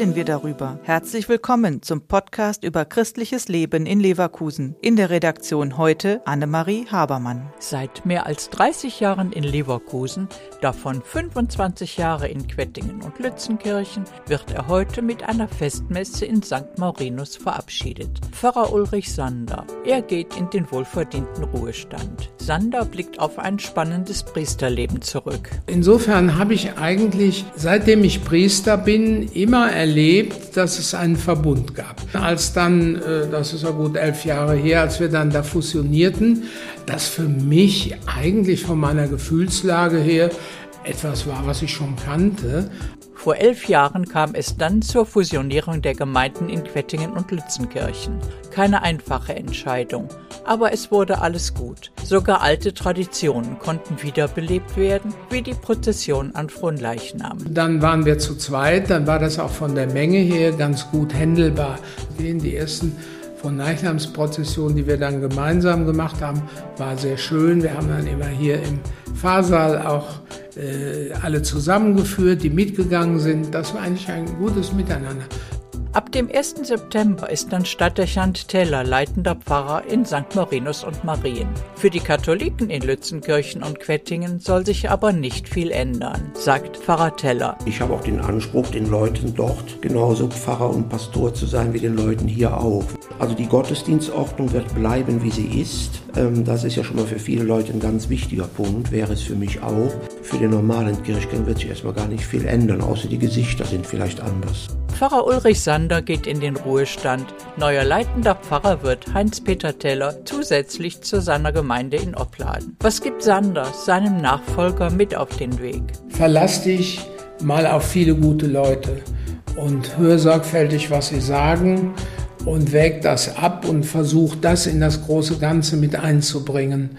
darüber. Herzlich willkommen zum Podcast über christliches Leben in Leverkusen. In der Redaktion heute Annemarie Habermann. Seit mehr als 30 Jahren in Leverkusen, davon 25 Jahre in Quettingen und Lützenkirchen, wird er heute mit einer Festmesse in St. Maurinus verabschiedet. Pfarrer Ulrich Sander. Er geht in den wohlverdienten Ruhestand. Sander blickt auf ein spannendes Priesterleben zurück. Insofern habe ich eigentlich, seitdem ich Priester bin, immer erlebt, dass es einen Verbund gab. Als dann, äh, das ist ja gut elf Jahre her, als wir dann da fusionierten, das für mich eigentlich von meiner Gefühlslage her etwas war, was ich schon kannte. Vor elf Jahren kam es dann zur Fusionierung der Gemeinden in Quettingen und Lützenkirchen. Keine einfache Entscheidung, aber es wurde alles gut. Sogar alte Traditionen konnten wiederbelebt werden, wie die Prozession an Fronleichnam. Dann waren wir zu zweit, dann war das auch von der Menge her ganz gut händelbar. Die ersten von Leichnamsprozessionen, die wir dann gemeinsam gemacht haben, war sehr schön. Wir haben dann immer hier im Pfarrsaal auch äh, alle zusammengeführt, die mitgegangen sind. Das war eigentlich ein gutes Miteinander. Ab dem 1. September ist dann Stadtdechant Teller leitender Pfarrer in St. Marinus und Marien. Für die Katholiken in Lützenkirchen und Quettingen soll sich aber nicht viel ändern, sagt Pfarrer Teller. Ich habe auch den Anspruch, den Leuten dort genauso Pfarrer und Pastor zu sein wie den Leuten hier auch. Also die Gottesdienstordnung wird bleiben, wie sie ist. Ähm, das ist ja schon mal für viele Leute ein ganz wichtiger Punkt, wäre es für mich auch. Für den normalen Kirchgang wird sich erstmal gar nicht viel ändern, außer die Gesichter sind vielleicht anders. Pfarrer Ulrich Sander geht in den Ruhestand. Neuer leitender Pfarrer wird Heinz-Peter Teller zusätzlich zu seiner Gemeinde in Opladen. Was gibt Sander seinem Nachfolger mit auf den Weg? Verlass dich mal auf viele gute Leute und hör sorgfältig, was sie sagen und wäg das ab und versuch das in das große Ganze mit einzubringen.